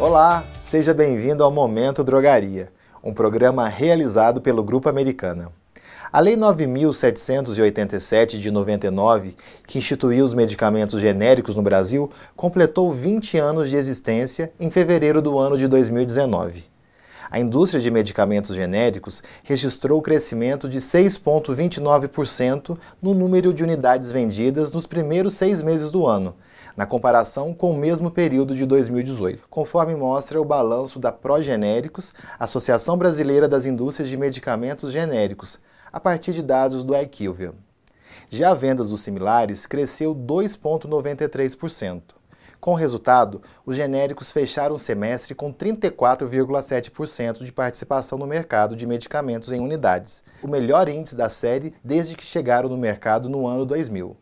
Olá, seja bem-vindo ao Momento Drogaria, um programa realizado pelo Grupo Americana. A Lei 9.787 de 99, que instituiu os medicamentos genéricos no Brasil, completou 20 anos de existência em fevereiro do ano de 2019. A indústria de medicamentos genéricos registrou crescimento de 6,29% no número de unidades vendidas nos primeiros seis meses do ano, na comparação com o mesmo período de 2018, conforme mostra o balanço da Progenéricos, Associação Brasileira das Indústrias de Medicamentos Genéricos, a partir de dados do IQVIA. Já vendas dos similares cresceu 2,93%. Com resultado, os genéricos fecharam o semestre com 34,7% de participação no mercado de medicamentos em unidades, o melhor índice da série desde que chegaram no mercado no ano 2000.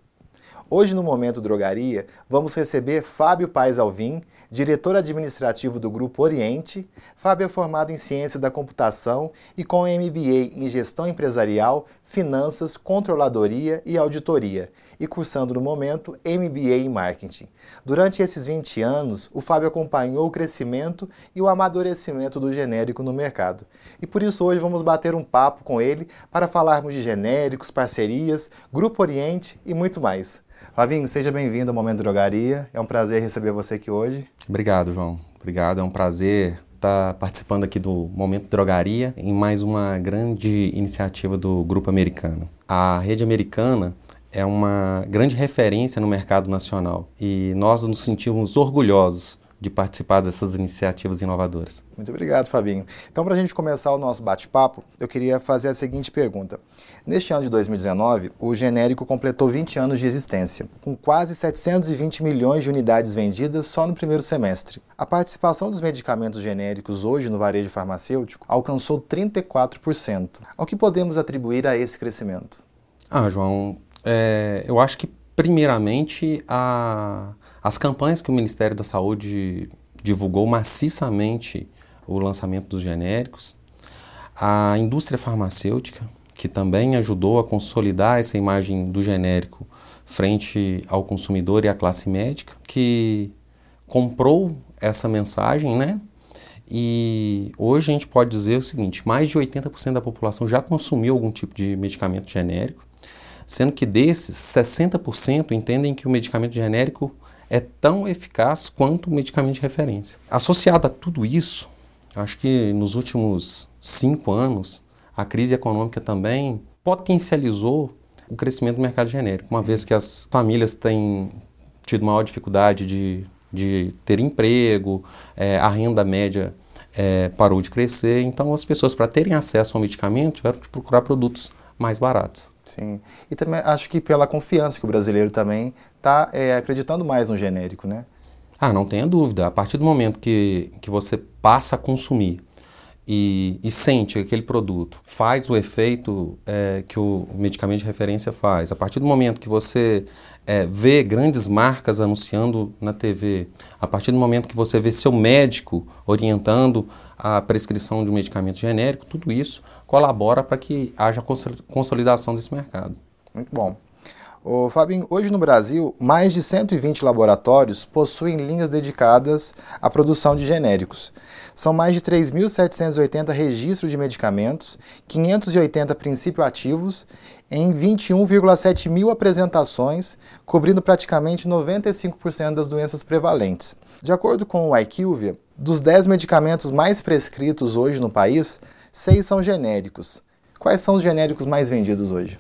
Hoje, no Momento Drogaria, vamos receber Fábio Paes Alvim, diretor administrativo do Grupo Oriente. Fábio é formado em Ciência da Computação e com MBA em Gestão Empresarial, Finanças, Controladoria e Auditoria, e cursando no momento MBA em Marketing. Durante esses 20 anos, o Fábio acompanhou o crescimento e o amadurecimento do genérico no mercado. E por isso hoje vamos bater um papo com ele para falarmos de genéricos, parcerias, Grupo Oriente e muito mais. Flavinho, seja bem-vindo ao Momento Drogaria. É um prazer receber você aqui hoje. Obrigado, João. Obrigado. É um prazer estar participando aqui do Momento Drogaria em mais uma grande iniciativa do Grupo Americano. A rede americana é uma grande referência no mercado nacional e nós nos sentimos orgulhosos de participar dessas iniciativas inovadoras. Muito obrigado, Fabinho. Então, para a gente começar o nosso bate-papo, eu queria fazer a seguinte pergunta. Neste ano de 2019, o genérico completou 20 anos de existência, com quase 720 milhões de unidades vendidas só no primeiro semestre. A participação dos medicamentos genéricos hoje no varejo farmacêutico alcançou 34%. Ao que podemos atribuir a esse crescimento? Ah, João, é, eu acho que primeiramente a as campanhas que o Ministério da Saúde divulgou maciçamente o lançamento dos genéricos, a indústria farmacêutica, que também ajudou a consolidar essa imagem do genérico frente ao consumidor e à classe médica, que comprou essa mensagem, né? E hoje a gente pode dizer o seguinte: mais de 80% da população já consumiu algum tipo de medicamento genérico, sendo que desses, 60% entendem que o medicamento genérico é tão eficaz quanto o medicamento de referência. Associado a tudo isso, acho que nos últimos cinco anos, a crise econômica também potencializou o crescimento do mercado genérico, uma vez que as famílias têm tido maior dificuldade de, de ter emprego, é, a renda média é, parou de crescer, então as pessoas, para terem acesso ao medicamento, tiveram que procurar produtos mais baratos. Sim. E também acho que pela confiança que o brasileiro também está é, acreditando mais no genérico, né? Ah, não tenha dúvida. A partir do momento que, que você passa a consumir e, e sente que aquele produto faz o efeito é, que o medicamento de referência faz, a partir do momento que você é, vê grandes marcas anunciando na TV, a partir do momento que você vê seu médico orientando a prescrição de um medicamento genérico, tudo isso colabora para que haja consolidação desse mercado. Muito bom. Ô, Fabinho, hoje no Brasil, mais de 120 laboratórios possuem linhas dedicadas à produção de genéricos. São mais de 3.780 registros de medicamentos, 580 princípios ativos, em 21,7 mil apresentações, cobrindo praticamente 95% das doenças prevalentes. De acordo com o IQVIA, dos 10 medicamentos mais prescritos hoje no país, 6 são genéricos. Quais são os genéricos mais vendidos hoje?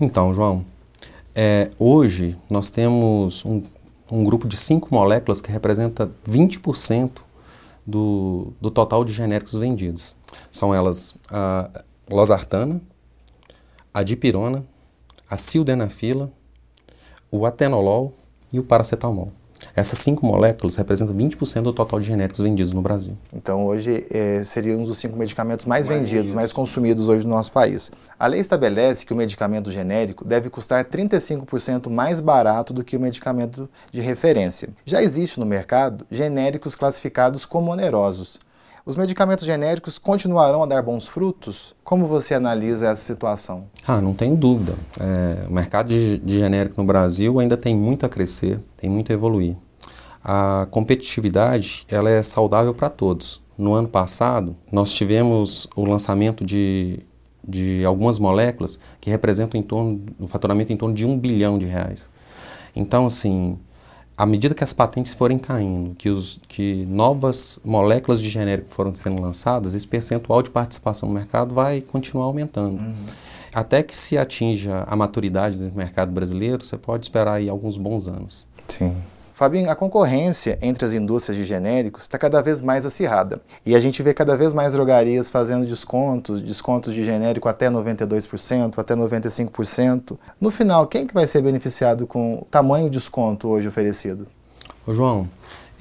Então, João, é, hoje nós temos um, um, grupo de cinco moléculas que representa 20% do, do total de genéricos vendidos. São elas a losartana, a dipirona, a sildenafila, o atenolol e o paracetamol. Essas cinco moléculas representam 20% do total de genéricos vendidos no Brasil. Então, hoje é, seria um dos cinco medicamentos mais, mais vendidos, vendidos. mais consumidos hoje no nosso país. A lei estabelece que o medicamento genérico deve custar 35% mais barato do que o medicamento de referência. Já existe no mercado genéricos classificados como onerosos. Os medicamentos genéricos continuarão a dar bons frutos? Como você analisa essa situação? Ah, não tenho dúvida. É, o mercado de, de genérico no Brasil ainda tem muito a crescer, tem muito a evoluir. A competitividade ela é saudável para todos. No ano passado, nós tivemos o lançamento de, de algumas moléculas que representam em torno, um faturamento em torno de um bilhão de reais. Então, assim, à medida que as patentes forem caindo, que, os, que novas moléculas de genérico foram sendo lançadas, esse percentual de participação no mercado vai continuar aumentando. Uhum. Até que se atinja a maturidade do mercado brasileiro, você pode esperar aí alguns bons anos. Sim. Fabinho, a concorrência entre as indústrias de genéricos está cada vez mais acirrada. E a gente vê cada vez mais drogarias fazendo descontos, descontos de genérico até 92%, até 95%. No final, quem que vai ser beneficiado com o tamanho desconto hoje oferecido? Ô João,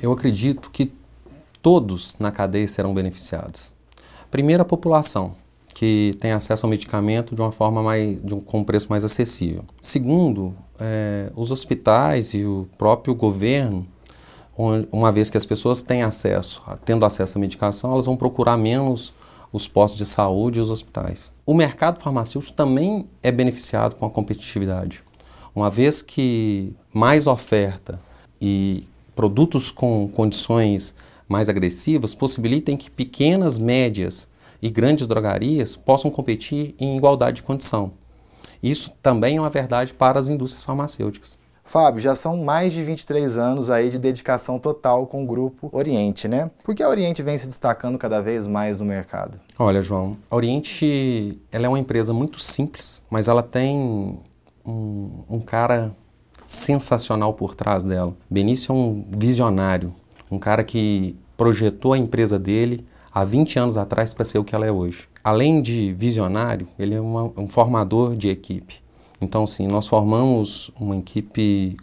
eu acredito que todos na cadeia serão beneficiados. Primeiro, a população que tem acesso ao medicamento de uma forma mais, de um, com um preço mais acessível. Segundo, é, os hospitais e o próprio governo, uma vez que as pessoas têm acesso, tendo acesso à medicação, elas vão procurar menos os postos de saúde e os hospitais. O mercado farmacêutico também é beneficiado com a competitividade, uma vez que mais oferta e produtos com condições mais agressivas possibilitem que pequenas, médias e grandes drogarias possam competir em igualdade de condição. Isso também é uma verdade para as indústrias farmacêuticas. Fábio, já são mais de 23 anos aí de dedicação total com o grupo Oriente, né? Por que a Oriente vem se destacando cada vez mais no mercado? Olha, João, a Oriente ela é uma empresa muito simples, mas ela tem um, um cara sensacional por trás dela. Benício é um visionário, um cara que projetou a empresa dele há 20 anos atrás para ser o que ela é hoje. Além de visionário, ele é uma, um formador de equipe. Então, sim, nós formamos uma equipe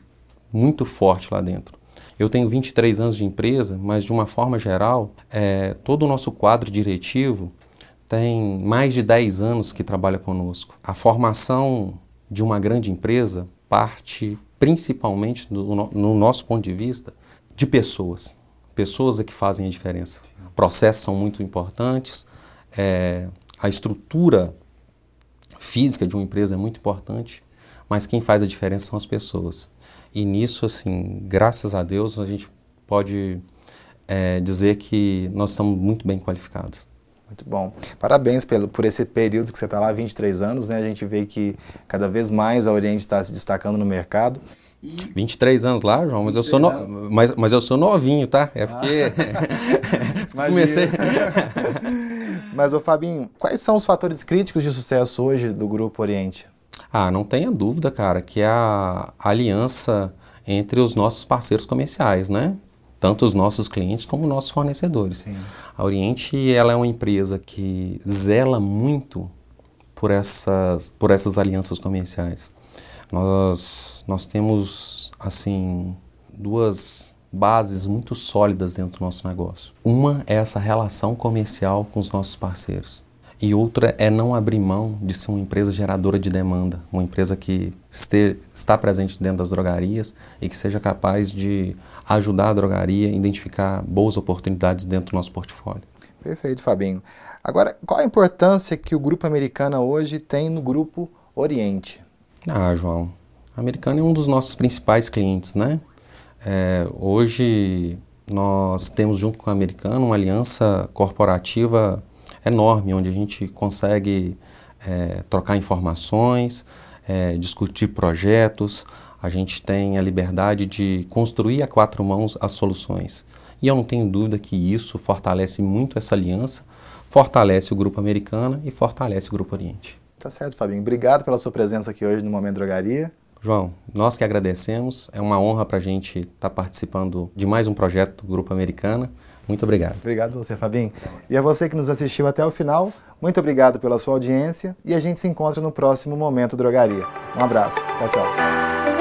muito forte lá dentro. Eu tenho 23 anos de empresa, mas de uma forma geral, é, todo o nosso quadro diretivo tem mais de 10 anos que trabalha conosco. A formação de uma grande empresa parte principalmente, do, no, no nosso ponto de vista, de pessoas. Pessoas é que fazem a diferença processos são muito importantes, é, a estrutura física de uma empresa é muito importante, mas quem faz a diferença são as pessoas. E nisso, assim, graças a Deus, a gente pode é, dizer que nós estamos muito bem qualificados. Muito bom. Parabéns pelo, por esse período que você está lá, 23 anos, né? A gente vê que cada vez mais a Oriente está se destacando no mercado. E... 23 anos lá, João, mas eu, sou no... mas, mas eu sou novinho, tá? É porque. Comecei. mas, ô Fabinho, quais são os fatores críticos de sucesso hoje do Grupo Oriente? Ah, não tenha dúvida, cara, que é a aliança entre os nossos parceiros comerciais, né? Tanto os nossos clientes como os nossos fornecedores. Sim. A Oriente ela é uma empresa que zela muito por essas, por essas alianças comerciais. Nós, nós temos, assim, duas bases muito sólidas dentro do nosso negócio. Uma é essa relação comercial com os nossos parceiros. E outra é não abrir mão de ser uma empresa geradora de demanda, uma empresa que este, está presente dentro das drogarias e que seja capaz de ajudar a drogaria a identificar boas oportunidades dentro do nosso portfólio. Perfeito, Fabinho. Agora, qual a importância que o Grupo Americana hoje tem no Grupo Oriente? Ah, João, a Americana é um dos nossos principais clientes, né? É, hoje nós temos junto com a Americana uma aliança corporativa enorme, onde a gente consegue é, trocar informações, é, discutir projetos, a gente tem a liberdade de construir a quatro mãos as soluções. E eu não tenho dúvida que isso fortalece muito essa aliança, fortalece o Grupo Americana e fortalece o Grupo Oriente. Tá certo, Fabinho. Obrigado pela sua presença aqui hoje no Momento Drogaria. João, nós que agradecemos. É uma honra para a gente estar tá participando de mais um projeto do Grupo Americana. Muito obrigado. Obrigado você, Fabinho. E a você que nos assistiu até o final, muito obrigado pela sua audiência e a gente se encontra no próximo Momento Drogaria. Um abraço. Tchau, tchau.